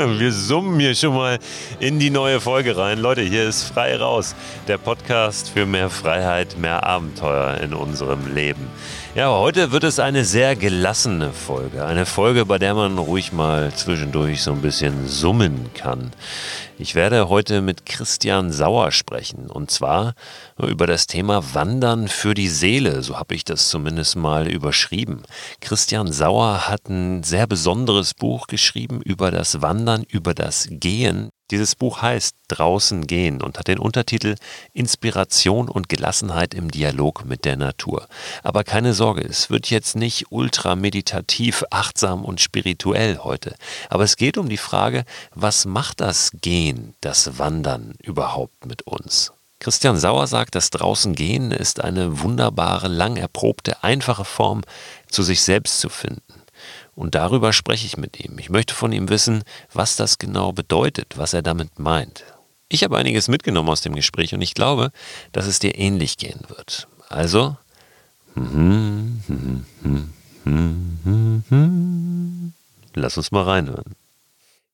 Wir summen hier schon mal in die neue Folge rein. Leute, hier ist Frei Raus, der Podcast für mehr Freiheit, mehr Abenteuer in unserem Leben. Ja, heute wird es eine sehr gelassene Folge. Eine Folge, bei der man ruhig mal zwischendurch so ein bisschen summen kann. Ich werde heute mit Christian Sauer sprechen. Und zwar über das Thema Wandern für die Seele. So habe ich das zumindest mal überschrieben. Christian Sauer hat ein sehr besonderes Buch geschrieben über das Wandern, über das Gehen. Dieses Buch heißt Draußen gehen und hat den Untertitel Inspiration und Gelassenheit im Dialog mit der Natur. Aber keine Sorge, es wird jetzt nicht ultra meditativ, achtsam und spirituell heute. Aber es geht um die Frage, was macht das Gehen, das Wandern überhaupt mit uns? Christian Sauer sagt, das Draußen gehen ist eine wunderbare, lang erprobte, einfache Form, zu sich selbst zu finden. Und darüber spreche ich mit ihm. Ich möchte von ihm wissen, was das genau bedeutet, was er damit meint. Ich habe einiges mitgenommen aus dem Gespräch und ich glaube, dass es dir ähnlich gehen wird. Also, lass uns mal reinhören.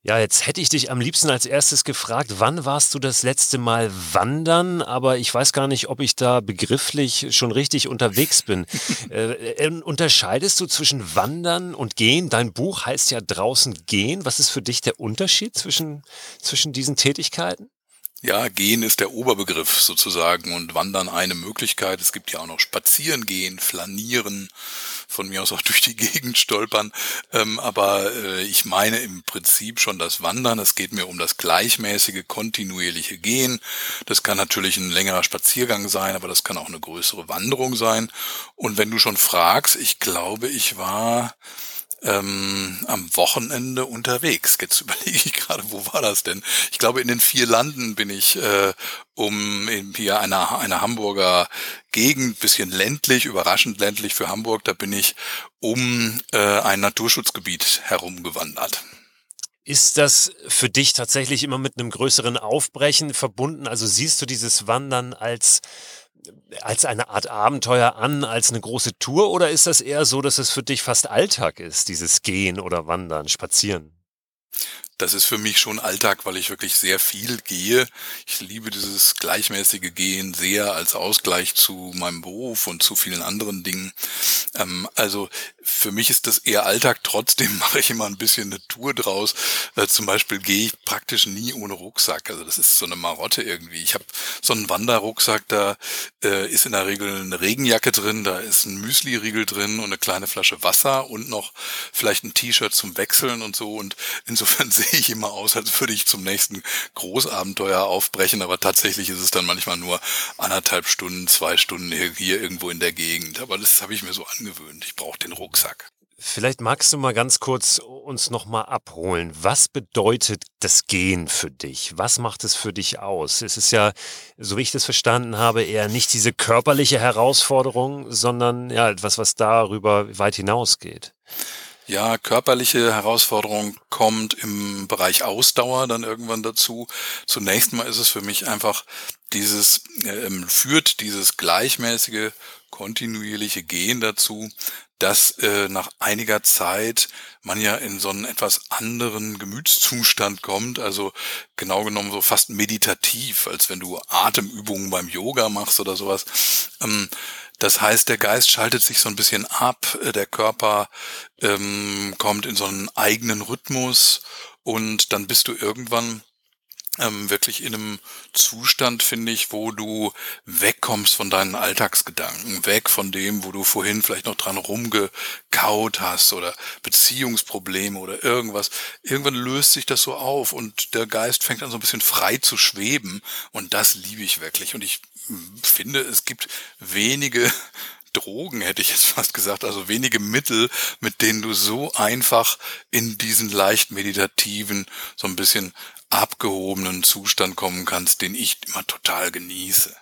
Ja, jetzt hätte ich dich am liebsten als erstes gefragt, wann warst du das letzte Mal wandern? Aber ich weiß gar nicht, ob ich da begrifflich schon richtig unterwegs bin. äh, äh, unterscheidest du zwischen Wandern und Gehen? Dein Buch heißt ja draußen gehen. Was ist für dich der Unterschied zwischen, zwischen diesen Tätigkeiten? Ja, gehen ist der Oberbegriff sozusagen und wandern eine Möglichkeit. Es gibt ja auch noch spazieren gehen, flanieren, von mir aus auch durch die Gegend stolpern. Ähm, aber äh, ich meine im Prinzip schon das Wandern. Es geht mir um das gleichmäßige, kontinuierliche Gehen. Das kann natürlich ein längerer Spaziergang sein, aber das kann auch eine größere Wanderung sein. Und wenn du schon fragst, ich glaube, ich war ähm, am Wochenende unterwegs. Jetzt überlege ich gerade, wo war das denn? Ich glaube, in den vier Landen bin ich äh, um in hier einer, einer Hamburger Gegend, bisschen ländlich, überraschend ländlich für Hamburg, da bin ich um äh, ein Naturschutzgebiet herumgewandert. Ist das für dich tatsächlich immer mit einem größeren Aufbrechen verbunden? Also siehst du dieses Wandern als als eine Art Abenteuer an, als eine große Tour? Oder ist das eher so, dass es für dich fast Alltag ist, dieses Gehen oder Wandern, Spazieren? das ist für mich schon Alltag, weil ich wirklich sehr viel gehe. Ich liebe dieses gleichmäßige Gehen sehr als Ausgleich zu meinem Beruf und zu vielen anderen Dingen. Ähm, also für mich ist das eher Alltag. Trotzdem mache ich immer ein bisschen eine Tour draus. Äh, zum Beispiel gehe ich praktisch nie ohne Rucksack. Also das ist so eine Marotte irgendwie. Ich habe so einen Wanderrucksack, da äh, ist in der Regel eine Regenjacke drin, da ist ein Müsli-Riegel drin und eine kleine Flasche Wasser und noch vielleicht ein T-Shirt zum Wechseln und so. Und insofern sehe ich immer aus, als würde ich zum nächsten Großabenteuer aufbrechen, aber tatsächlich ist es dann manchmal nur anderthalb Stunden, zwei Stunden hier irgendwo in der Gegend. Aber das habe ich mir so angewöhnt. Ich brauche den Rucksack. Vielleicht magst du mal ganz kurz uns nochmal abholen. Was bedeutet das Gehen für dich? Was macht es für dich aus? Es ist ja, so wie ich das verstanden habe, eher nicht diese körperliche Herausforderung, sondern ja etwas, was darüber weit hinausgeht. Ja, körperliche Herausforderung kommt im Bereich Ausdauer dann irgendwann dazu. Zunächst mal ist es für mich einfach dieses, äh, führt dieses gleichmäßige, kontinuierliche Gehen dazu, dass äh, nach einiger Zeit man ja in so einen etwas anderen Gemütszustand kommt, also genau genommen so fast meditativ, als wenn du Atemübungen beim Yoga machst oder sowas. Ähm, das heißt, der Geist schaltet sich so ein bisschen ab, äh, der Körper ähm, kommt in so einen eigenen Rhythmus und dann bist du irgendwann ähm, wirklich in einem Zustand, finde ich, wo du wegkommst von deinen Alltagsgedanken, weg von dem, wo du vorhin vielleicht noch dran rumgekaut hast oder Beziehungsprobleme oder irgendwas. Irgendwann löst sich das so auf und der Geist fängt an so ein bisschen frei zu schweben und das liebe ich wirklich und ich finde, es gibt wenige Drogen, hätte ich jetzt fast gesagt, also wenige Mittel, mit denen du so einfach in diesen leicht meditativen, so ein bisschen abgehobenen Zustand kommen kannst, den ich immer total genieße.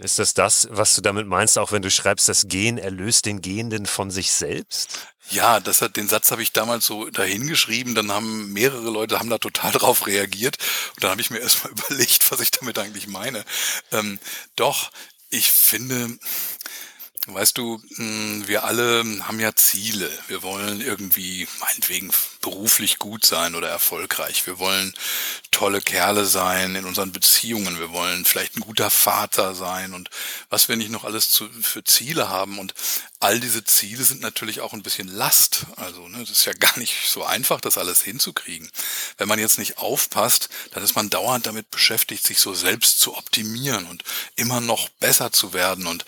Ist das das, was du damit meinst, auch wenn du schreibst, das Gehen erlöst den Gehenden von sich selbst? Ja, das hat, den Satz habe ich damals so dahingeschrieben, dann haben mehrere Leute haben da total drauf reagiert und dann habe ich mir erstmal überlegt, was ich damit eigentlich meine. Ähm, doch, ich finde, Weißt du, hm, wir alle haben ja Ziele. Wir wollen irgendwie meinetwegen beruflich gut sein oder erfolgreich. Wir wollen tolle Kerle sein in unseren Beziehungen. Wir wollen vielleicht ein guter Vater sein und was wir nicht noch alles zu, für Ziele haben. Und all diese Ziele sind natürlich auch ein bisschen Last. Also ne, das ist ja gar nicht so einfach, das alles hinzukriegen. Wenn man jetzt nicht aufpasst, dann ist man dauernd damit beschäftigt, sich so selbst zu optimieren und immer noch besser zu werden. Und,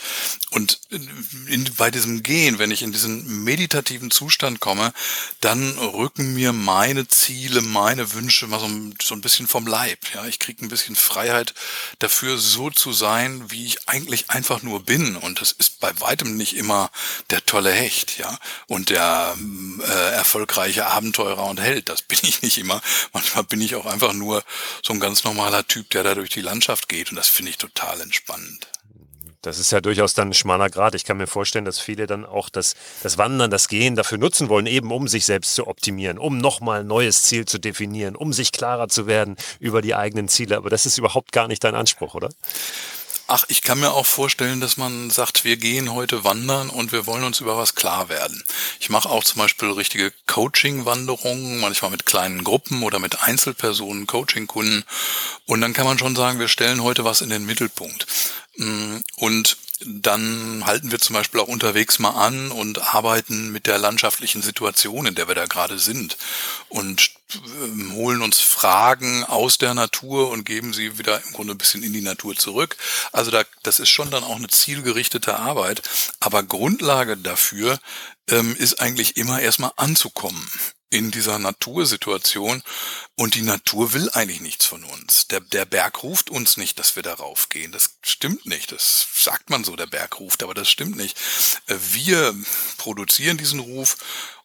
und in, bei diesem Gehen, wenn ich in diesen meditativen Zustand komme, dann rücken mir meine Ziele, meine Wünsche mal so, so ein bisschen vom Leib. Ja, ich kriege ein bisschen Freiheit dafür, so zu sein, wie ich eigentlich einfach nur bin. Und das ist bei weitem nicht immer der tolle Hecht, ja, und der äh, erfolgreiche Abenteurer und Held. Das bin ich nicht immer. Manchmal bin ich auch einfach nur so ein ganz normaler Typ, der da durch die Landschaft geht. Und das finde ich total entspannend. Das ist ja durchaus dann ein schmaler Grad. Ich kann mir vorstellen, dass viele dann auch das, das Wandern, das Gehen dafür nutzen wollen, eben um sich selbst zu optimieren, um nochmal ein neues Ziel zu definieren, um sich klarer zu werden über die eigenen Ziele. Aber das ist überhaupt gar nicht dein Anspruch, oder? Ach, ich kann mir auch vorstellen, dass man sagt, wir gehen heute wandern und wir wollen uns über was klar werden. Ich mache auch zum Beispiel richtige Coaching-Wanderungen, manchmal mit kleinen Gruppen oder mit Einzelpersonen, Coaching-Kunden. Und dann kann man schon sagen, wir stellen heute was in den Mittelpunkt. Mm, und dann halten wir zum Beispiel auch unterwegs mal an und arbeiten mit der landschaftlichen Situation, in der wir da gerade sind und ähm, holen uns Fragen aus der Natur und geben sie wieder im Grunde ein bisschen in die Natur zurück. Also da, das ist schon dann auch eine zielgerichtete Arbeit. Aber Grundlage dafür ähm, ist eigentlich immer erstmal anzukommen in dieser Natursituation und die Natur will eigentlich nichts von uns. Der, der Berg ruft uns nicht, dass wir darauf gehen. Das stimmt nicht. Das sagt man so, der Berg ruft, aber das stimmt nicht. Äh, wir produzieren diesen Ruf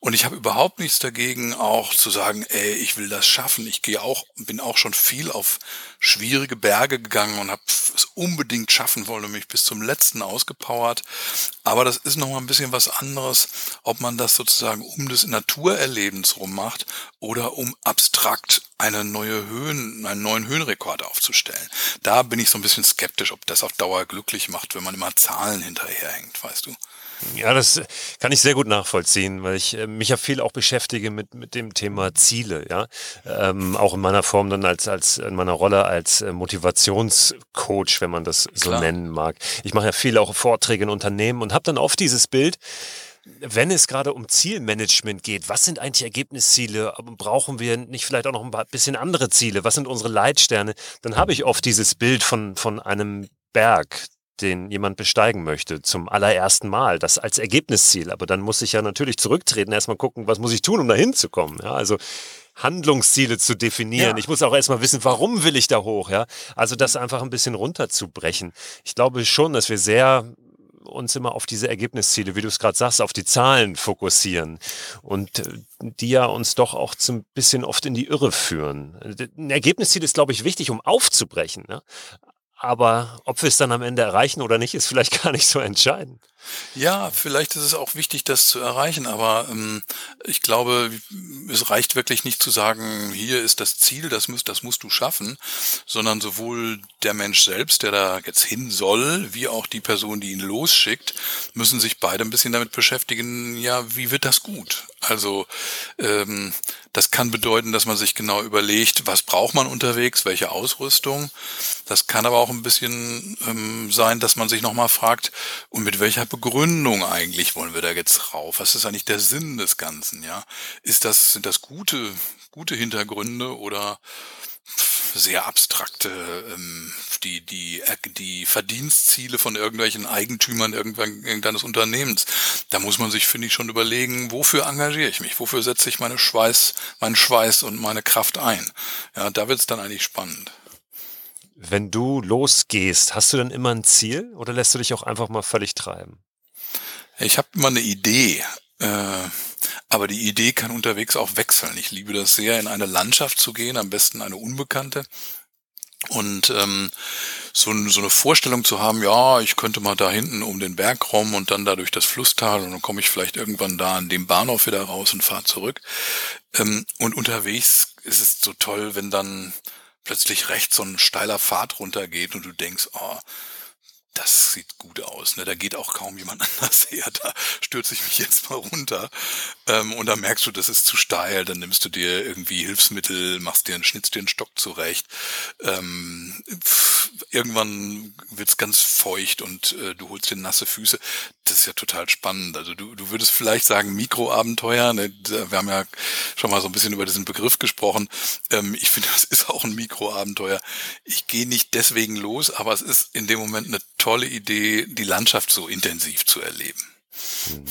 und ich habe überhaupt nichts dagegen, auch zu sagen, ey, ich will das schaffen. Ich gehe auch, bin auch schon viel auf schwierige Berge gegangen und habe es unbedingt schaffen wollen und mich bis zum letzten ausgepowert. Aber das ist nochmal ein bisschen was anderes, ob man das sozusagen um des Naturerlebens rum macht oder um abstrakt eine neue Höhen, einen neuen Höhenrekord aufzustellen. Da bin ich so ein bisschen skeptisch, ob das auf Dauer glücklich macht, wenn man immer Zahlen hinterherhängt, weißt du. Ja, das kann ich sehr gut nachvollziehen, weil ich äh, mich ja viel auch beschäftige mit, mit dem Thema Ziele, ja. Ähm, auch in meiner Form dann als, als in meiner Rolle als äh, Motivationscoach, wenn man das so Klar. nennen mag. Ich mache ja viel auch Vorträge in Unternehmen und habe dann oft dieses Bild, wenn es gerade um Zielmanagement geht, was sind eigentlich Ergebnisziele? Brauchen wir nicht vielleicht auch noch ein bisschen andere Ziele? Was sind unsere Leitsterne? Dann habe ich oft dieses Bild von, von einem Berg, den jemand besteigen möchte, zum allerersten Mal, das als Ergebnisziel. Aber dann muss ich ja natürlich zurücktreten, erstmal gucken, was muss ich tun, um da hinzukommen. Ja, also Handlungsziele zu definieren. Ja. Ich muss auch erstmal wissen, warum will ich da hoch, ja? Also das einfach ein bisschen runterzubrechen. Ich glaube schon, dass wir sehr uns immer auf diese Ergebnisziele, wie du es gerade sagst, auf die Zahlen fokussieren und äh, die ja uns doch auch so ein bisschen oft in die Irre führen. Ein Ergebnisziel ist, glaube ich, wichtig, um aufzubrechen. Ne? Aber ob wir es dann am Ende erreichen oder nicht, ist vielleicht gar nicht so entscheidend. Ja, vielleicht ist es auch wichtig, das zu erreichen, aber ähm, ich glaube, es reicht wirklich nicht zu sagen, hier ist das Ziel, das musst, das musst du schaffen, sondern sowohl der Mensch selbst, der da jetzt hin soll, wie auch die Person, die ihn losschickt, müssen sich beide ein bisschen damit beschäftigen, ja, wie wird das gut? Also ähm, das kann bedeuten, dass man sich genau überlegt, was braucht man unterwegs, welche Ausrüstung. Das kann aber auch ein bisschen ähm, sein, dass man sich nochmal fragt, und mit welcher Begründung eigentlich wollen wir da jetzt rauf? Was ist eigentlich der Sinn des Ganzen, ja? Ist das, sind das gute, gute Hintergründe oder sehr abstrakte, ähm, die, die, die Verdienstziele von irgendwelchen Eigentümern irgendeines Unternehmens. Da muss man sich, finde ich, schon überlegen, wofür engagiere ich mich? Wofür setze ich meine Schweiß, meinen Schweiß und meine Kraft ein? Ja, da wird es dann eigentlich spannend. Wenn du losgehst, hast du dann immer ein Ziel oder lässt du dich auch einfach mal völlig treiben? Ich habe immer eine Idee. Äh, aber die Idee kann unterwegs auch wechseln. Ich liebe das sehr, in eine Landschaft zu gehen, am besten eine unbekannte. Und ähm, so, so eine Vorstellung zu haben, ja, ich könnte mal da hinten um den Berg rum und dann da durch das Flusstal und dann komme ich vielleicht irgendwann da an dem Bahnhof wieder raus und fahre zurück. Ähm, und unterwegs ist es so toll, wenn dann plötzlich rechts so ein steiler Pfad runtergeht und du denkst, oh, das sieht gut aus. Ne? Da geht auch kaum jemand anders her. Da stürze ich mich jetzt mal runter. Ähm, und dann merkst du, das ist zu steil. Dann nimmst du dir irgendwie Hilfsmittel, machst dir einen, schnitzt dir einen Stock zurecht. Ähm, pff, irgendwann wird's ganz feucht und äh, du holst dir nasse Füße. Das ist ja total spannend. Also du, du würdest vielleicht sagen Mikroabenteuer. Ne? Wir haben ja schon mal so ein bisschen über diesen Begriff gesprochen. Ähm, ich finde, das ist auch ein Mikroabenteuer. Ich gehe nicht deswegen los, aber es ist in dem Moment eine tolle Idee, die Landschaft so intensiv zu erleben. Mhm.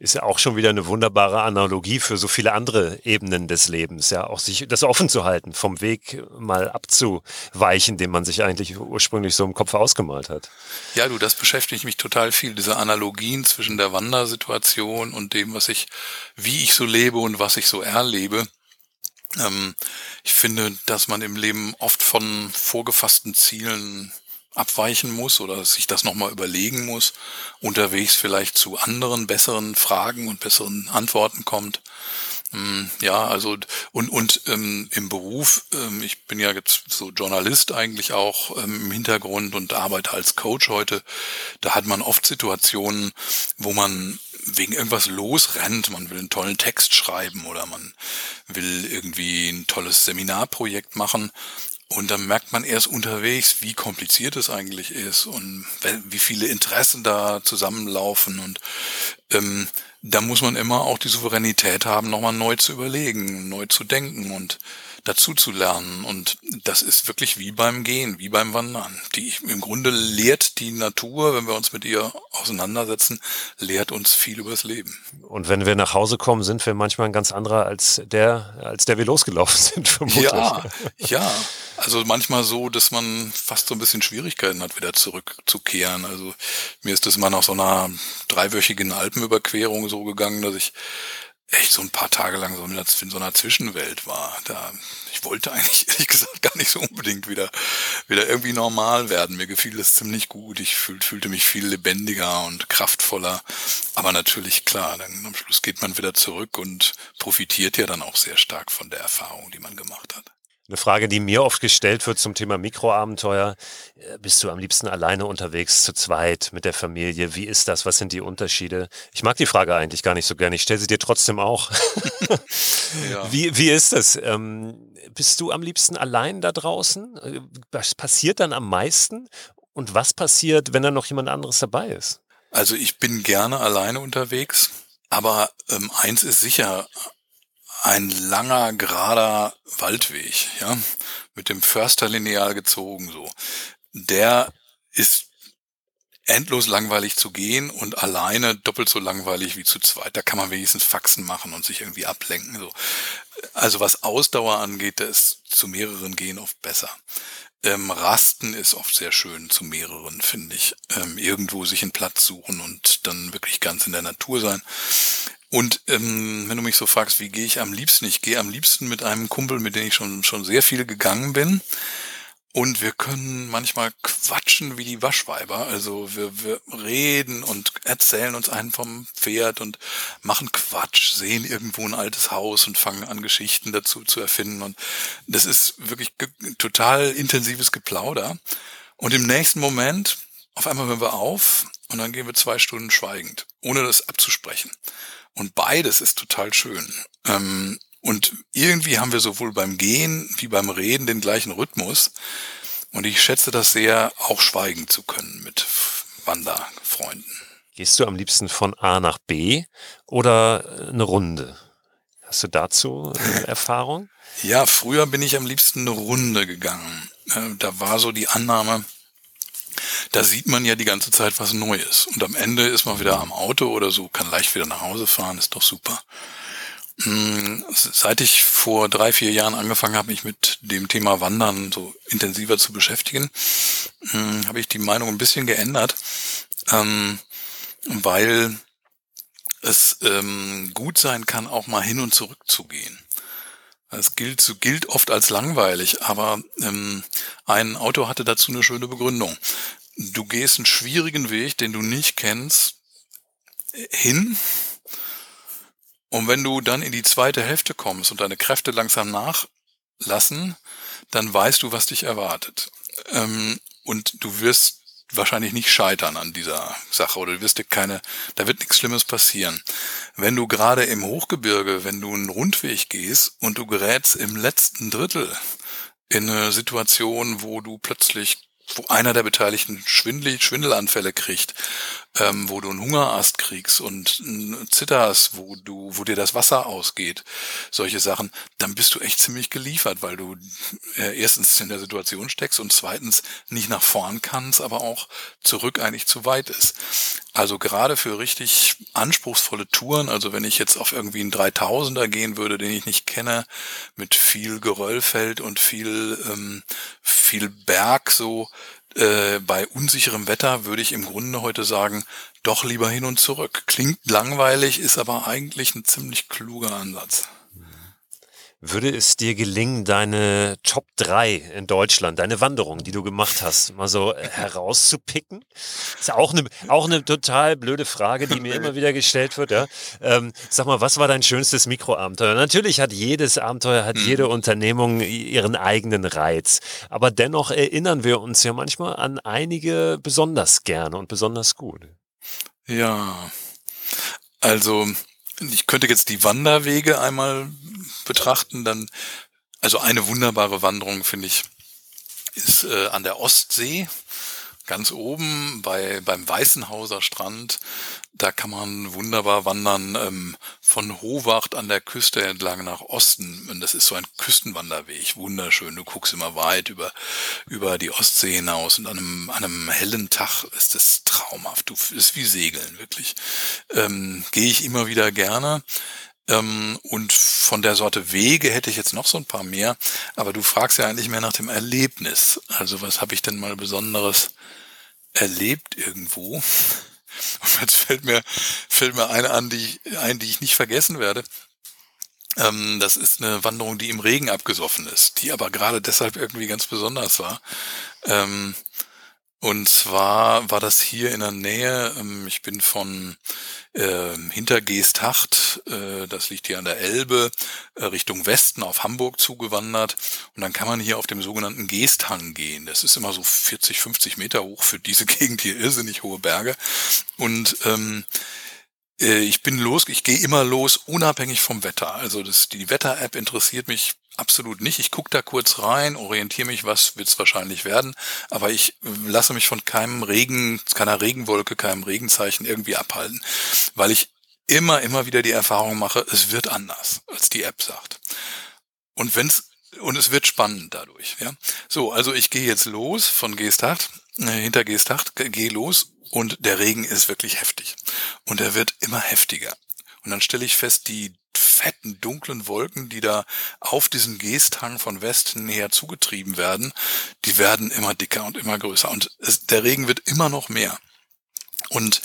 Ist ja auch schon wieder eine wunderbare Analogie für so viele andere Ebenen des Lebens, ja, auch sich das offen zu halten, vom Weg mal abzuweichen, den man sich eigentlich ursprünglich so im Kopf ausgemalt hat. Ja, du, das beschäftigt mich total viel, diese Analogien zwischen der Wandersituation und dem, was ich, wie ich so lebe und was ich so erlebe. Ähm, ich finde, dass man im Leben oft von vorgefassten Zielen abweichen muss oder sich das nochmal überlegen muss, unterwegs vielleicht zu anderen, besseren Fragen und besseren Antworten kommt. Hm, ja, also und und ähm, im Beruf, ähm, ich bin ja jetzt so Journalist eigentlich auch ähm, im Hintergrund und arbeite als Coach heute. Da hat man oft Situationen, wo man wegen irgendwas losrennt. Man will einen tollen Text schreiben oder man will irgendwie ein tolles Seminarprojekt machen und dann merkt man erst unterwegs, wie kompliziert es eigentlich ist und wie viele Interessen da zusammenlaufen. Und ähm, da muss man immer auch die Souveränität haben, nochmal neu zu überlegen, neu zu denken und dazu zu lernen. Und das ist wirklich wie beim Gehen, wie beim Wandern. Die im Grunde lehrt die Natur, wenn wir uns mit ihr auseinandersetzen, lehrt uns viel übers Leben. Und wenn wir nach Hause kommen, sind wir manchmal ein ganz anderer als der, als der wir losgelaufen sind, vermutlich. Ja, ja. Also manchmal so, dass man fast so ein bisschen Schwierigkeiten hat, wieder zurückzukehren. Also mir ist das mal nach so einer dreiwöchigen Alpenüberquerung so gegangen, dass ich echt so ein paar Tage lang so in so einer Zwischenwelt war. Da, ich wollte eigentlich ehrlich gesagt gar nicht so unbedingt wieder, wieder irgendwie normal werden. Mir gefiel das ziemlich gut. Ich fühl, fühlte mich viel lebendiger und kraftvoller. Aber natürlich klar, dann am Schluss geht man wieder zurück und profitiert ja dann auch sehr stark von der Erfahrung, die man gemacht hat. Eine Frage, die mir oft gestellt wird zum Thema Mikroabenteuer. Äh, bist du am liebsten alleine unterwegs, zu zweit, mit der Familie? Wie ist das? Was sind die Unterschiede? Ich mag die Frage eigentlich gar nicht so gerne. Ich stelle sie dir trotzdem auch. ja. wie, wie ist das? Ähm, bist du am liebsten allein da draußen? Äh, was passiert dann am meisten? Und was passiert, wenn da noch jemand anderes dabei ist? Also ich bin gerne alleine unterwegs. Aber ähm, eins ist sicher, ein langer, gerader Waldweg, ja, mit dem Försterlineal gezogen, so. Der ist endlos langweilig zu gehen und alleine doppelt so langweilig wie zu zweit. Da kann man wenigstens Faxen machen und sich irgendwie ablenken, so. Also was Ausdauer angeht, da ist zu mehreren gehen oft besser. Ähm, Rasten ist oft sehr schön zu mehreren, finde ich. Ähm, irgendwo sich einen Platz suchen und dann wirklich ganz in der Natur sein. Und ähm, wenn du mich so fragst, wie gehe ich am liebsten? Ich gehe am liebsten mit einem Kumpel, mit dem ich schon, schon sehr viel gegangen bin. Und wir können manchmal quatschen wie die Waschweiber. Also wir, wir reden und erzählen uns einen vom Pferd und machen Quatsch, sehen irgendwo ein altes Haus und fangen an, Geschichten dazu zu erfinden. Und das ist wirklich total intensives Geplauder. Und im nächsten Moment, auf einmal hören wir auf und dann gehen wir zwei Stunden schweigend, ohne das abzusprechen. Und beides ist total schön. Ähm, und irgendwie haben wir sowohl beim Gehen wie beim Reden den gleichen Rhythmus. Und ich schätze das sehr, auch schweigen zu können mit Wanderfreunden. Gehst du am liebsten von A nach B oder eine Runde? Hast du dazu Erfahrung? Ja, früher bin ich am liebsten eine Runde gegangen. Äh, da war so die Annahme, da sieht man ja die ganze Zeit was Neues. Und am Ende ist man wieder am Auto oder so, kann leicht wieder nach Hause fahren, ist doch super. Hm, seit ich vor drei, vier Jahren angefangen habe, mich mit dem Thema Wandern so intensiver zu beschäftigen, hm, habe ich die Meinung ein bisschen geändert, ähm, weil es ähm, gut sein kann, auch mal hin und zurück zu gehen. Es gilt, gilt oft als langweilig, aber ähm, ein Autor hatte dazu eine schöne Begründung. Du gehst einen schwierigen Weg, den du nicht kennst, hin. Und wenn du dann in die zweite Hälfte kommst und deine Kräfte langsam nachlassen, dann weißt du, was dich erwartet. Ähm, und du wirst wahrscheinlich nicht scheitern an dieser Sache oder du wirst dir keine, da wird nichts Schlimmes passieren. Wenn du gerade im Hochgebirge, wenn du einen Rundweg gehst und du gerätst im letzten Drittel in eine Situation, wo du plötzlich wo einer der Beteiligten Schwindel, Schwindelanfälle kriegt, ähm, wo du einen Hungerast kriegst und zitterst, wo du, wo dir das Wasser ausgeht, solche Sachen, dann bist du echt ziemlich geliefert, weil du äh, erstens in der Situation steckst und zweitens nicht nach vorn kannst, aber auch zurück eigentlich zu weit ist. Also gerade für richtig anspruchsvolle Touren, also wenn ich jetzt auf irgendwie einen 3000er gehen würde, den ich nicht kenne, mit viel Geröllfeld und viel, ähm, viel Berg so, äh, bei unsicherem Wetter würde ich im Grunde heute sagen, doch lieber hin und zurück. Klingt langweilig, ist aber eigentlich ein ziemlich kluger Ansatz. Würde es dir gelingen, deine Top 3 in Deutschland, deine Wanderung, die du gemacht hast, mal so äh, herauszupicken? Ist auch eine, auch eine total blöde Frage, die mir immer wieder gestellt wird. Ja? Ähm, sag mal, was war dein schönstes Mikroabenteuer? Natürlich hat jedes Abenteuer, hat jede mhm. Unternehmung ihren eigenen Reiz. Aber dennoch erinnern wir uns ja manchmal an einige besonders gerne und besonders gut. Ja, also ich könnte jetzt die Wanderwege einmal betrachten, dann, also eine wunderbare Wanderung finde ich, ist äh, an der Ostsee, ganz oben bei, beim Weißenhauser Strand. Da kann man wunderbar wandern ähm, von Howacht an der Küste entlang nach Osten. Und das ist so ein Küstenwanderweg, wunderschön. Du guckst immer weit über, über die Ostsee hinaus und an einem, an einem hellen Tag ist das traumhaft. Du ist wie Segeln, wirklich. Ähm, Gehe ich immer wieder gerne. Ähm, und von der Sorte Wege hätte ich jetzt noch so ein paar mehr. Aber du fragst ja eigentlich mehr nach dem Erlebnis. Also was habe ich denn mal Besonderes erlebt irgendwo? Und jetzt fällt mir, fällt mir eine an, die, ein, die ich nicht vergessen werde. Ähm, das ist eine Wanderung, die im Regen abgesoffen ist, die aber gerade deshalb irgendwie ganz besonders war. Ähm, und zwar war das hier in der Nähe, ähm, ich bin von äh, hinter Geesthacht, äh, das liegt hier an der Elbe, äh, Richtung Westen auf Hamburg zugewandert. Und dann kann man hier auf dem sogenannten Geesthang gehen. Das ist immer so 40, 50 Meter hoch für diese Gegend hier, irrsinnig hohe Berge. Und ähm, äh, ich bin los, ich gehe immer los, unabhängig vom Wetter. Also das, die Wetter-App interessiert mich absolut nicht. Ich gucke da kurz rein, orientiere mich, was wird es wahrscheinlich werden, aber ich lasse mich von keinem Regen, keiner Regenwolke, keinem Regenzeichen irgendwie abhalten, weil ich immer, immer wieder die Erfahrung mache, es wird anders, als die App sagt. Und wenn's und es wird spannend dadurch. Ja, so also ich gehe jetzt los von Geesthacht, äh, hinter Geesthacht, gehe los und der Regen ist wirklich heftig und er wird immer heftiger. Und dann stelle ich fest, die fetten, dunklen Wolken, die da auf diesen Geesthang von Westen her zugetrieben werden, die werden immer dicker und immer größer. Und es, der Regen wird immer noch mehr. Und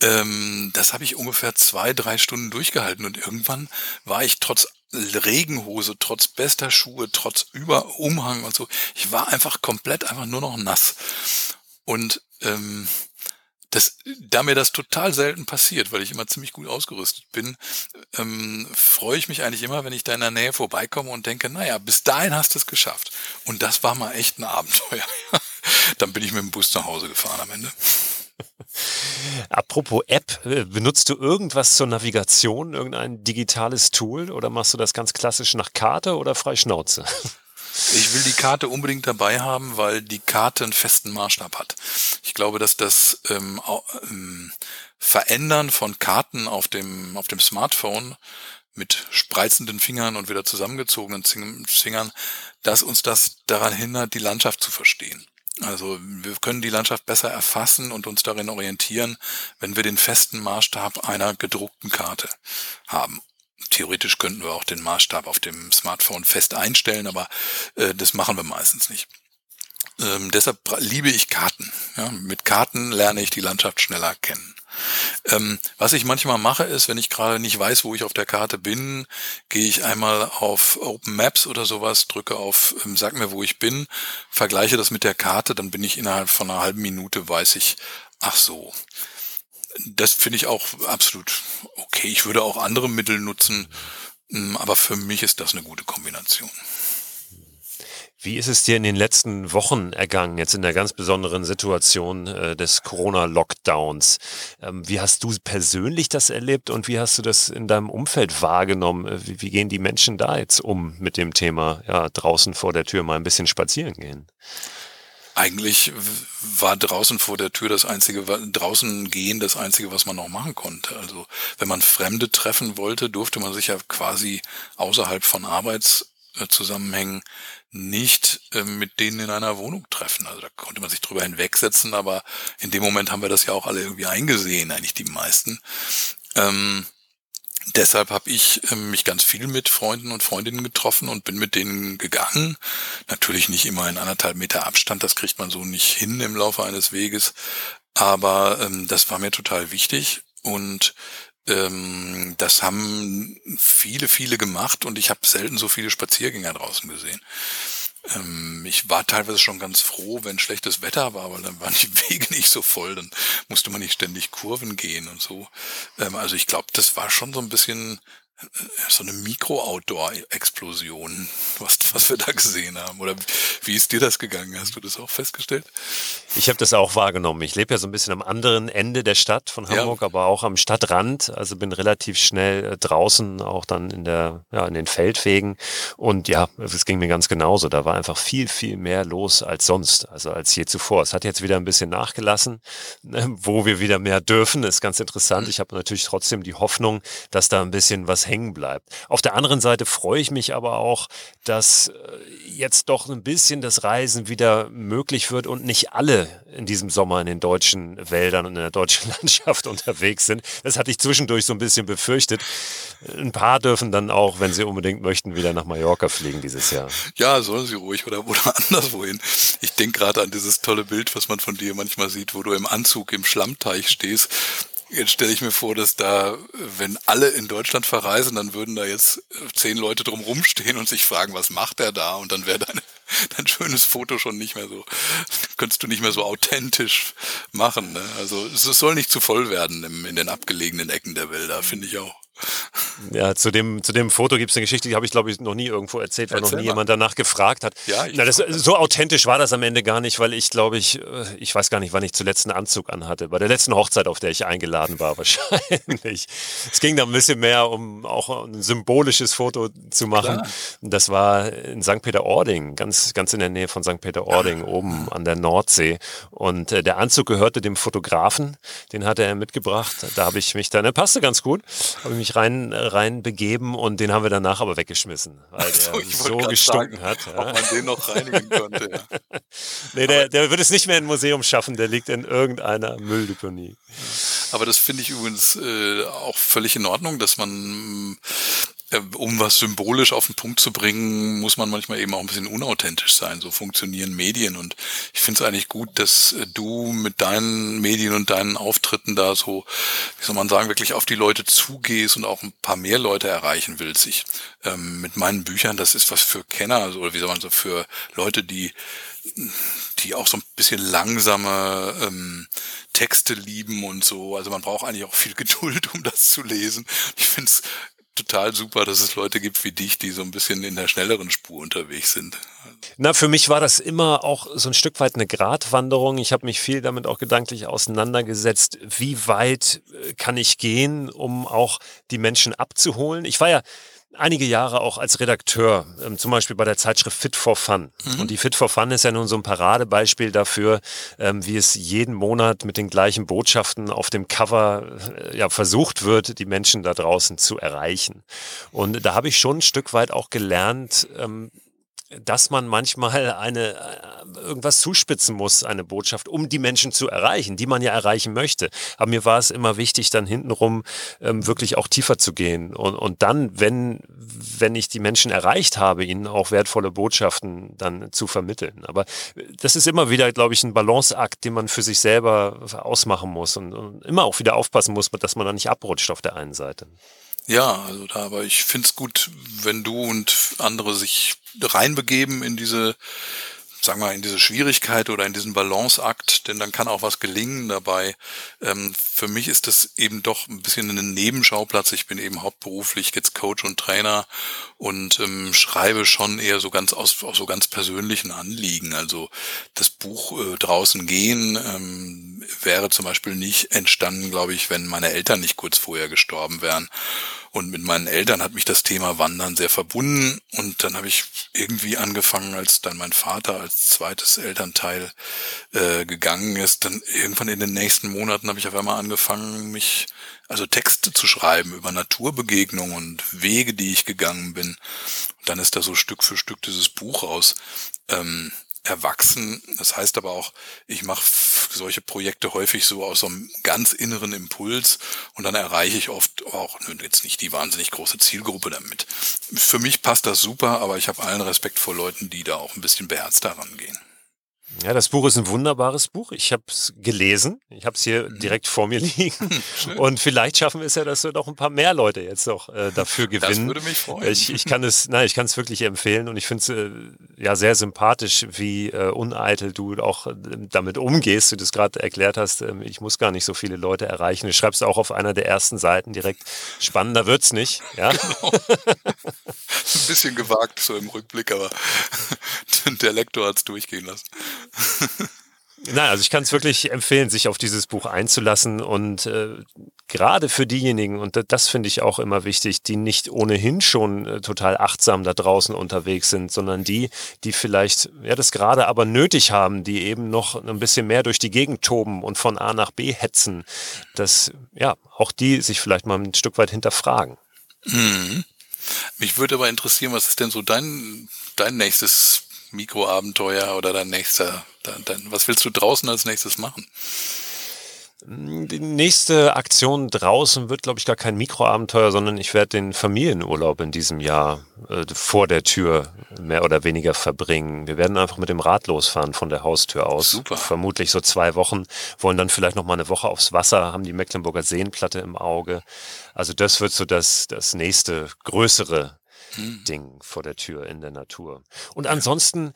ähm, das habe ich ungefähr zwei, drei Stunden durchgehalten. Und irgendwann war ich trotz Regenhose, trotz bester Schuhe, trotz Überumhang und so, ich war einfach komplett einfach nur noch nass. Und ähm, das, da mir das total selten passiert, weil ich immer ziemlich gut ausgerüstet bin, ähm, freue ich mich eigentlich immer, wenn ich da in der Nähe vorbeikomme und denke, naja, bis dahin hast du es geschafft. Und das war mal echt ein Abenteuer. Dann bin ich mit dem Bus nach Hause gefahren am Ende. Apropos App, äh, benutzt du irgendwas zur Navigation, irgendein digitales Tool oder machst du das ganz klassisch nach Karte oder frei Schnauze? Ich will die Karte unbedingt dabei haben, weil die Karte einen festen Maßstab hat. Ich glaube, dass das ähm, ähm, Verändern von Karten auf dem, auf dem Smartphone mit spreizenden Fingern und wieder zusammengezogenen Fingern, dass uns das daran hindert, die Landschaft zu verstehen. Also wir können die Landschaft besser erfassen und uns darin orientieren, wenn wir den festen Maßstab einer gedruckten Karte haben theoretisch könnten wir auch den Maßstab auf dem Smartphone fest einstellen, aber äh, das machen wir meistens nicht. Ähm, deshalb liebe ich Karten. Ja, mit Karten lerne ich die Landschaft schneller kennen. Ähm, was ich manchmal mache, ist, wenn ich gerade nicht weiß, wo ich auf der Karte bin, gehe ich einmal auf Open Maps oder sowas, drücke auf ähm, Sag mir, wo ich bin, vergleiche das mit der Karte, dann bin ich innerhalb von einer halben Minute, weiß ich, ach so, das finde ich auch absolut okay. Ich würde auch andere Mittel nutzen, mm, aber für mich ist das eine gute Kombination. Wie ist es dir in den letzten Wochen ergangen, jetzt in der ganz besonderen Situation äh, des Corona-Lockdowns? Ähm, wie hast du persönlich das erlebt und wie hast du das in deinem Umfeld wahrgenommen? Äh, wie, wie gehen die Menschen da jetzt um mit dem Thema, ja, draußen vor der Tür mal ein bisschen spazieren gehen? Eigentlich war draußen vor der Tür das einzige, draußen gehen das einzige, was man noch machen konnte. Also wenn man Fremde treffen wollte, durfte man sich ja quasi außerhalb von Arbeitszusammenhängen nicht äh, mit denen in einer Wohnung treffen. Also da konnte man sich drüber hinwegsetzen, aber in dem Moment haben wir das ja auch alle irgendwie eingesehen, eigentlich die meisten. Ähm, Deshalb habe ich äh, mich ganz viel mit Freunden und Freundinnen getroffen und bin mit denen gegangen. Natürlich nicht immer in anderthalb Meter Abstand, das kriegt man so nicht hin im Laufe eines Weges. Aber ähm, das war mir total wichtig und ähm, das haben viele, viele gemacht und ich habe selten so viele Spaziergänger draußen gesehen. Ähm, ich war teilweise schon ganz froh, wenn schlechtes Wetter war, weil dann waren die Wege nicht so voll, dann musste man nicht ständig Kurven gehen und so. Ähm, also ich glaube, das war schon so ein bisschen so eine Mikro-Outdoor-Explosion, was, was wir da gesehen haben. Oder wie ist dir das gegangen? Hast du das auch festgestellt? Ich habe das auch wahrgenommen. Ich lebe ja so ein bisschen am anderen Ende der Stadt von Hamburg, ja. aber auch am Stadtrand. Also bin relativ schnell äh, draußen, auch dann in der, ja, in den Feldwegen. Und ja, es ging mir ganz genauso. Da war einfach viel, viel mehr los als sonst, also als je zuvor. Es hat jetzt wieder ein bisschen nachgelassen, ne, wo wir wieder mehr dürfen. Das ist ganz interessant. Mhm. Ich habe natürlich trotzdem die Hoffnung, dass da ein bisschen was hängen bleibt. Auf der anderen Seite freue ich mich aber auch, dass äh, jetzt doch ein bisschen das Reisen wieder möglich wird und nicht alle in diesem Sommer in den deutschen Wäldern und in der deutschen Landschaft unterwegs sind. Das hatte ich zwischendurch so ein bisschen befürchtet. Ein paar dürfen dann auch, wenn sie unbedingt möchten, wieder nach Mallorca fliegen dieses Jahr. Ja, sollen sie ruhig oder, oder anderswohin. Ich denke gerade an dieses tolle Bild, was man von dir manchmal sieht, wo du im Anzug im Schlammteich stehst Jetzt stelle ich mir vor, dass da, wenn alle in Deutschland verreisen, dann würden da jetzt zehn Leute drum rumstehen und sich fragen, was macht er da? Und dann wäre dein, dein schönes Foto schon nicht mehr so, könntest du nicht mehr so authentisch machen. Ne? Also es soll nicht zu voll werden im, in den abgelegenen Ecken der Wälder, finde ich auch. Ja, zu dem, zu dem Foto gibt es eine Geschichte, die habe ich, glaube ich, noch nie irgendwo erzählt, weil Erzähl noch nie mal. jemand danach gefragt hat. Ja, Na, das, so authentisch war das am Ende gar nicht, weil ich, glaube ich, äh, ich weiß gar nicht, wann ich zuletzt einen Anzug anhatte. Bei der letzten Hochzeit, auf der ich eingeladen war, wahrscheinlich. es ging da ein bisschen mehr, um auch ein symbolisches Foto zu machen. Klar. Das war in St. Peter-Ording, ganz, ganz in der Nähe von St. Peter-Ording, ah. oben an der Nordsee. Und äh, der Anzug gehörte dem Fotografen, den hatte er mitgebracht. Da habe ich mich dann, er passte ganz gut, habe ich mich mich rein, rein begeben und den haben wir danach aber weggeschmissen, weil der so, so gestunken sagen, hat. Ja. Ob man den noch reinigen konnte, ja. nee, der, der wird es nicht mehr in ein Museum schaffen, der liegt in irgendeiner Mülldeponie. Aber das finde ich übrigens äh, auch völlig in Ordnung, dass man äh, um was symbolisch auf den Punkt zu bringen, muss man manchmal eben auch ein bisschen unauthentisch sein. So funktionieren Medien. Und ich finde es eigentlich gut, dass äh, du mit deinen Medien und deinen Auftritten da so, wie soll man sagen, wirklich auf die Leute zugehst und auch ein paar mehr Leute erreichen willst. Ich ähm, mit meinen Büchern, das ist was für Kenner, also, oder wie soll man so, für Leute, die die auch so ein bisschen langsame ähm, Texte lieben und so. Also man braucht eigentlich auch viel Geduld, um das zu lesen. Ich finde es total super, dass es Leute gibt wie dich, die so ein bisschen in der schnelleren Spur unterwegs sind. Na, für mich war das immer auch so ein Stück weit eine Gratwanderung. Ich habe mich viel damit auch gedanklich auseinandergesetzt, wie weit äh, kann ich gehen, um auch die Menschen abzuholen. Ich war ja einige Jahre auch als Redakteur, ähm, zum Beispiel bei der Zeitschrift Fit for Fun. Mhm. Und die Fit for Fun ist ja nun so ein Paradebeispiel dafür, ähm, wie es jeden Monat mit den gleichen Botschaften auf dem Cover äh, ja, versucht wird, die Menschen da draußen zu erreichen. Und da habe ich schon ein Stück weit auch gelernt, ähm, dass man manchmal eine äh, irgendwas zuspitzen muss, eine Botschaft, um die Menschen zu erreichen, die man ja erreichen möchte. Aber mir war es immer wichtig, dann hintenrum ähm, wirklich auch tiefer zu gehen und, und dann, wenn wenn ich die Menschen erreicht habe, ihnen auch wertvolle Botschaften dann zu vermitteln. Aber das ist immer wieder, glaube ich, ein Balanceakt, den man für sich selber ausmachen muss und, und immer auch wieder aufpassen muss, dass man da nicht abrutscht auf der einen Seite. Ja, also da, aber ich find's gut, wenn du und andere sich reinbegeben in diese, sagen wir, in diese Schwierigkeit oder in diesen Balanceakt, denn dann kann auch was gelingen dabei. Ähm, für mich ist das eben doch ein bisschen ein Nebenschauplatz. Ich bin eben hauptberuflich jetzt Coach und Trainer und ähm, schreibe schon eher so ganz aus, aus so ganz persönlichen Anliegen. Also das Buch äh, draußen gehen ähm, wäre zum Beispiel nicht entstanden, glaube ich, wenn meine Eltern nicht kurz vorher gestorben wären. Und mit meinen Eltern hat mich das Thema Wandern sehr verbunden. Und dann habe ich irgendwie angefangen, als dann mein Vater als zweites Elternteil äh, gegangen ist, dann irgendwann in den nächsten Monaten habe ich auf einmal angefangen, mich also Texte zu schreiben über Naturbegegnungen und Wege, die ich gegangen bin. Und dann ist da so Stück für Stück dieses Buch raus. Ähm, erwachsen. Das heißt aber auch, ich mache solche Projekte häufig so aus so einem ganz inneren Impuls und dann erreiche ich oft auch jetzt nicht die wahnsinnig große Zielgruppe damit. Für mich passt das super, aber ich habe allen Respekt vor Leuten, die da auch ein bisschen beherzt daran gehen. Ja, das Buch ist ein wunderbares Buch. Ich habe es gelesen. Ich habe es hier mhm. direkt vor mir liegen. Und vielleicht schaffen wir es ja, dass wir noch ein paar mehr Leute jetzt noch äh, dafür gewinnen. Das würde mich freuen. Ich, ich kann es, nein, ich kann es wirklich empfehlen und ich finde es äh, ja sehr sympathisch, wie äh, uneitel du auch äh, damit umgehst, wie du es gerade erklärt hast. Ähm, ich muss gar nicht so viele Leute erreichen. Du schreibst auch auf einer der ersten Seiten direkt. Spannender wird's nicht. Ja. Genau. ein bisschen gewagt so im Rückblick, aber der Lektor hat es durchgehen lassen. Nein, also ich kann es wirklich empfehlen, sich auf dieses Buch einzulassen und äh, gerade für diejenigen, und das finde ich auch immer wichtig, die nicht ohnehin schon äh, total achtsam da draußen unterwegs sind, sondern die, die vielleicht ja das gerade aber nötig haben, die eben noch ein bisschen mehr durch die Gegend toben und von A nach B hetzen, dass ja auch die sich vielleicht mal ein Stück weit hinterfragen. Mhm. Mich würde aber interessieren, was ist denn so dein, dein nächstes Mikroabenteuer oder dein nächster, dein, dein, was willst du draußen als nächstes machen? Die nächste Aktion draußen wird, glaube ich, gar kein Mikroabenteuer, sondern ich werde den Familienurlaub in diesem Jahr äh, vor der Tür mehr oder weniger verbringen. Wir werden einfach mit dem Rad losfahren von der Haustür aus. Super. Vermutlich so zwei Wochen, wollen dann vielleicht noch mal eine Woche aufs Wasser, haben die Mecklenburger Seenplatte im Auge. Also das wird so das, das nächste größere hm. Ding vor der Tür in der Natur. Und ansonsten,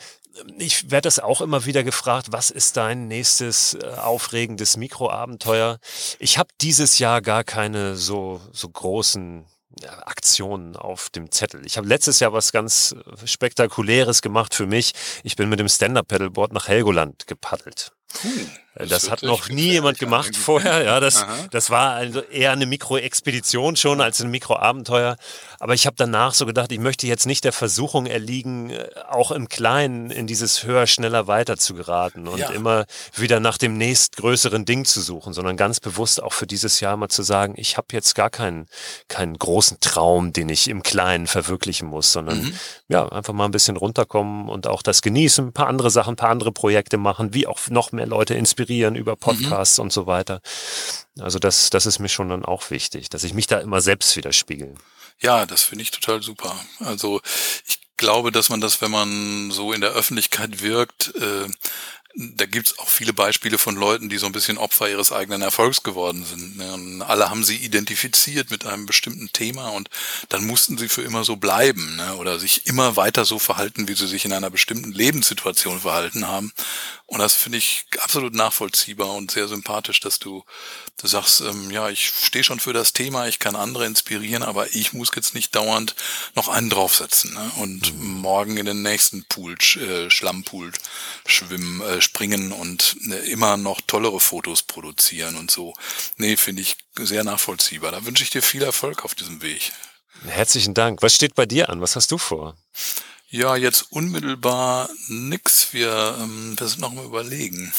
ich werde das auch immer wieder gefragt, was ist dein nächstes äh, aufregendes Mikroabenteuer? Ich habe dieses Jahr gar keine so, so großen Aktionen auf dem Zettel. Ich habe letztes Jahr was ganz äh, Spektakuläres gemacht für mich. Ich bin mit dem Stand-Up-Pedalboard nach Helgoland gepaddelt. Cool. Das, das hat noch nie jemand gemacht vorher. Ja, das, das war also eher eine Mikroexpedition schon als ein Mikroabenteuer. Aber ich habe danach so gedacht, ich möchte jetzt nicht der Versuchung erliegen, äh, auch im Kleinen in dieses höher, schneller weiter zu geraten und ja. immer wieder nach dem nächstgrößeren Ding zu suchen, sondern ganz bewusst auch für dieses Jahr mal zu sagen, ich habe jetzt gar keinen, keinen großen Traum, den ich im Kleinen verwirklichen muss, sondern mhm. ja, einfach mal ein bisschen runterkommen und auch das genießen, ein paar andere Sachen, ein paar andere Projekte machen, wie auch noch mehr Leute inspirieren über mhm. Podcasts mhm. und so weiter. Also das, das ist mir schon dann auch wichtig, dass ich mich da immer selbst widerspiegel. Ja, das finde ich total super. Also ich glaube, dass man das, wenn man so in der Öffentlichkeit wirkt, äh, da gibt's auch viele Beispiele von Leuten, die so ein bisschen Opfer ihres eigenen Erfolgs geworden sind. Ne? alle haben sie identifiziert mit einem bestimmten Thema und dann mussten sie für immer so bleiben ne? oder sich immer weiter so verhalten, wie sie sich in einer bestimmten Lebenssituation verhalten haben. Und das finde ich absolut nachvollziehbar und sehr sympathisch, dass du, du sagst, ähm, ja, ich stehe schon für das Thema, ich kann andere inspirieren, aber ich muss jetzt nicht dauernd noch einen draufsetzen ne? und mhm. morgen in den nächsten Pool, äh, Schlammpool schwimmen, äh, springen und äh, immer noch tollere Fotos produzieren und so. Nee, finde ich sehr nachvollziehbar. Da wünsche ich dir viel Erfolg auf diesem Weg. Herzlichen Dank. Was steht bei dir an? Was hast du vor? Ja, jetzt unmittelbar nix. Wir, ähm, wir sind noch mal überlegen.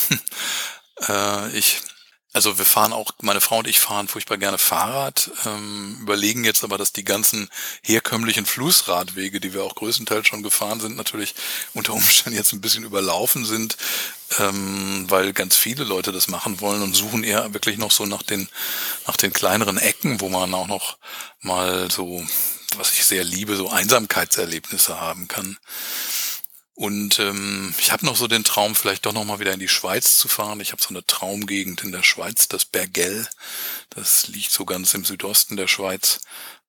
äh, ich, also wir fahren auch, meine Frau und ich fahren furchtbar gerne Fahrrad, ähm, überlegen jetzt aber, dass die ganzen herkömmlichen Flussradwege, die wir auch größtenteils schon gefahren sind, natürlich unter Umständen jetzt ein bisschen überlaufen sind, ähm, weil ganz viele Leute das machen wollen und suchen eher wirklich noch so nach den, nach den kleineren Ecken, wo man auch noch mal so was ich sehr liebe, so Einsamkeitserlebnisse haben kann. Und ähm, ich habe noch so den Traum, vielleicht doch noch mal wieder in die Schweiz zu fahren. Ich habe so eine Traumgegend in der Schweiz, das Bergell. Das liegt so ganz im Südosten der Schweiz.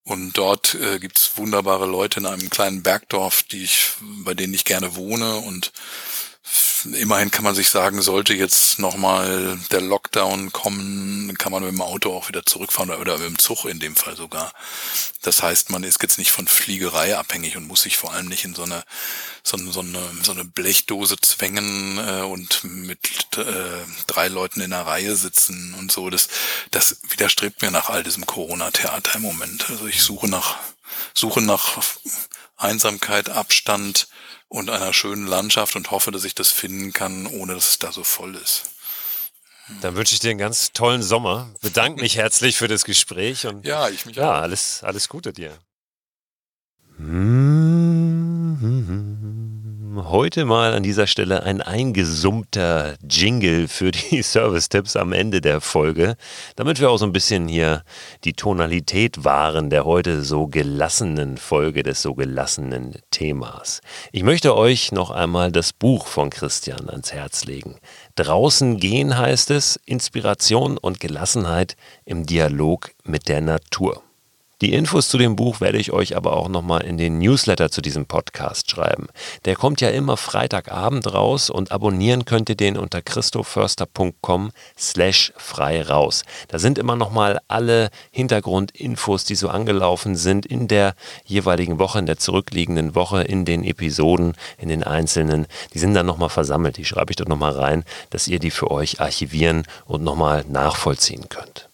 Und dort äh, gibt's wunderbare Leute in einem kleinen Bergdorf, die ich, bei denen ich gerne wohne und immerhin kann man sich sagen, sollte jetzt nochmal der Lockdown kommen, kann man mit dem Auto auch wieder zurückfahren oder mit dem Zug in dem Fall sogar. Das heißt, man ist jetzt nicht von Fliegerei abhängig und muss sich vor allem nicht in so eine so, so eine so eine Blechdose zwängen äh, und mit äh, drei Leuten in einer Reihe sitzen und so. Das das widerstrebt mir nach all diesem Corona-Theater im Moment. Also ich suche nach suche nach Einsamkeit, Abstand und einer schönen Landschaft und hoffe, dass ich das finden kann, ohne dass es da so voll ist. Dann wünsche ich dir einen ganz tollen Sommer. Bedanke mich herzlich für das Gespräch und ja, ich mich ja, auch. alles, alles Gute dir. Heute mal an dieser Stelle ein eingesummter Jingle für die Service-Tipps am Ende der Folge, damit wir auch so ein bisschen hier die Tonalität wahren der heute so gelassenen Folge des so gelassenen Themas. Ich möchte euch noch einmal das Buch von Christian ans Herz legen. Draußen gehen heißt es, Inspiration und Gelassenheit im Dialog mit der Natur. Die Infos zu dem Buch werde ich euch aber auch nochmal in den Newsletter zu diesem Podcast schreiben. Der kommt ja immer Freitagabend raus und abonnieren könnt ihr den unter christoförster.com slash frei raus. Da sind immer nochmal alle Hintergrundinfos, die so angelaufen sind in der jeweiligen Woche, in der zurückliegenden Woche, in den Episoden, in den einzelnen. Die sind dann nochmal versammelt. Die schreibe ich dort nochmal rein, dass ihr die für euch archivieren und nochmal nachvollziehen könnt.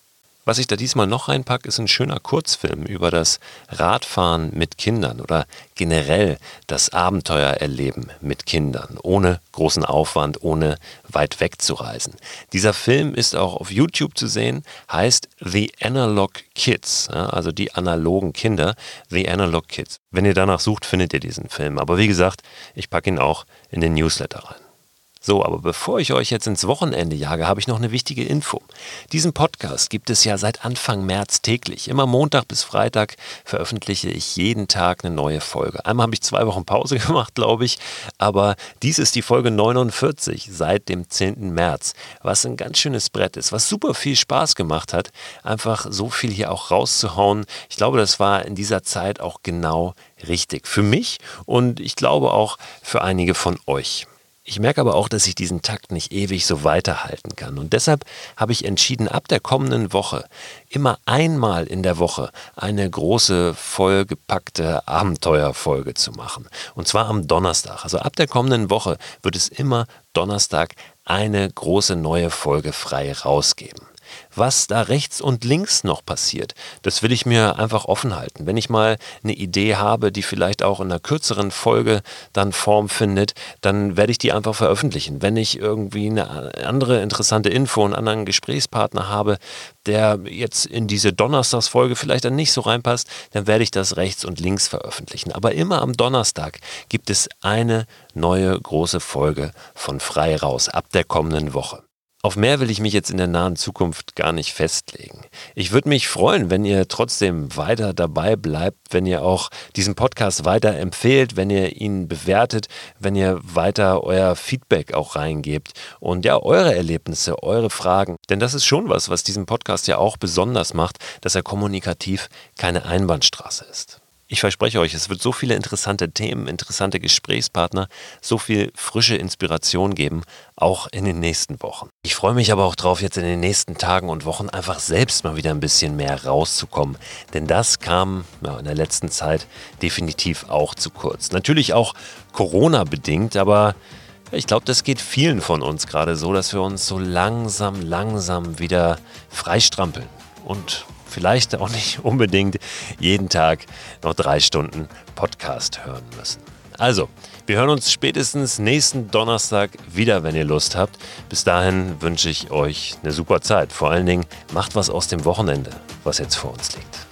Was ich da diesmal noch reinpacke, ist ein schöner Kurzfilm über das Radfahren mit Kindern oder generell das Abenteuererleben mit Kindern, ohne großen Aufwand, ohne weit weg zu reisen. Dieser Film ist auch auf YouTube zu sehen, heißt The Analog Kids, also die analogen Kinder, The Analog Kids. Wenn ihr danach sucht, findet ihr diesen Film. Aber wie gesagt, ich packe ihn auch in den Newsletter rein. So, aber bevor ich euch jetzt ins Wochenende jage, habe ich noch eine wichtige Info. Diesen Podcast gibt es ja seit Anfang März täglich. Immer Montag bis Freitag veröffentliche ich jeden Tag eine neue Folge. Einmal habe ich zwei Wochen Pause gemacht, glaube ich, aber dies ist die Folge 49 seit dem 10. März, was ein ganz schönes Brett ist, was super viel Spaß gemacht hat, einfach so viel hier auch rauszuhauen. Ich glaube, das war in dieser Zeit auch genau richtig für mich und ich glaube auch für einige von euch. Ich merke aber auch, dass ich diesen Takt nicht ewig so weiterhalten kann. Und deshalb habe ich entschieden, ab der kommenden Woche immer einmal in der Woche eine große, vollgepackte Abenteuerfolge zu machen. Und zwar am Donnerstag. Also ab der kommenden Woche wird es immer Donnerstag eine große neue Folge frei rausgeben. Was da rechts und links noch passiert, das will ich mir einfach offen halten. Wenn ich mal eine Idee habe, die vielleicht auch in einer kürzeren Folge dann Form findet, dann werde ich die einfach veröffentlichen. Wenn ich irgendwie eine andere interessante Info, einen anderen Gesprächspartner habe, der jetzt in diese Donnerstagsfolge vielleicht dann nicht so reinpasst, dann werde ich das rechts und links veröffentlichen. Aber immer am Donnerstag gibt es eine neue große Folge von Frei raus ab der kommenden Woche. Auf mehr will ich mich jetzt in der nahen Zukunft gar nicht festlegen. Ich würde mich freuen, wenn ihr trotzdem weiter dabei bleibt, wenn ihr auch diesen Podcast weiter empfehlt, wenn ihr ihn bewertet, wenn ihr weiter euer Feedback auch reingebt und ja, eure Erlebnisse, eure Fragen. Denn das ist schon was, was diesen Podcast ja auch besonders macht, dass er kommunikativ keine Einbahnstraße ist. Ich verspreche euch, es wird so viele interessante Themen, interessante Gesprächspartner, so viel frische Inspiration geben, auch in den nächsten Wochen. Ich freue mich aber auch drauf, jetzt in den nächsten Tagen und Wochen einfach selbst mal wieder ein bisschen mehr rauszukommen. Denn das kam ja, in der letzten Zeit definitiv auch zu kurz. Natürlich auch Corona bedingt, aber ich glaube, das geht vielen von uns gerade so, dass wir uns so langsam, langsam wieder freistrampeln. Und vielleicht auch nicht unbedingt jeden Tag noch drei Stunden Podcast hören müssen. Also, wir hören uns spätestens nächsten Donnerstag wieder, wenn ihr Lust habt. Bis dahin wünsche ich euch eine super Zeit. Vor allen Dingen macht was aus dem Wochenende, was jetzt vor uns liegt.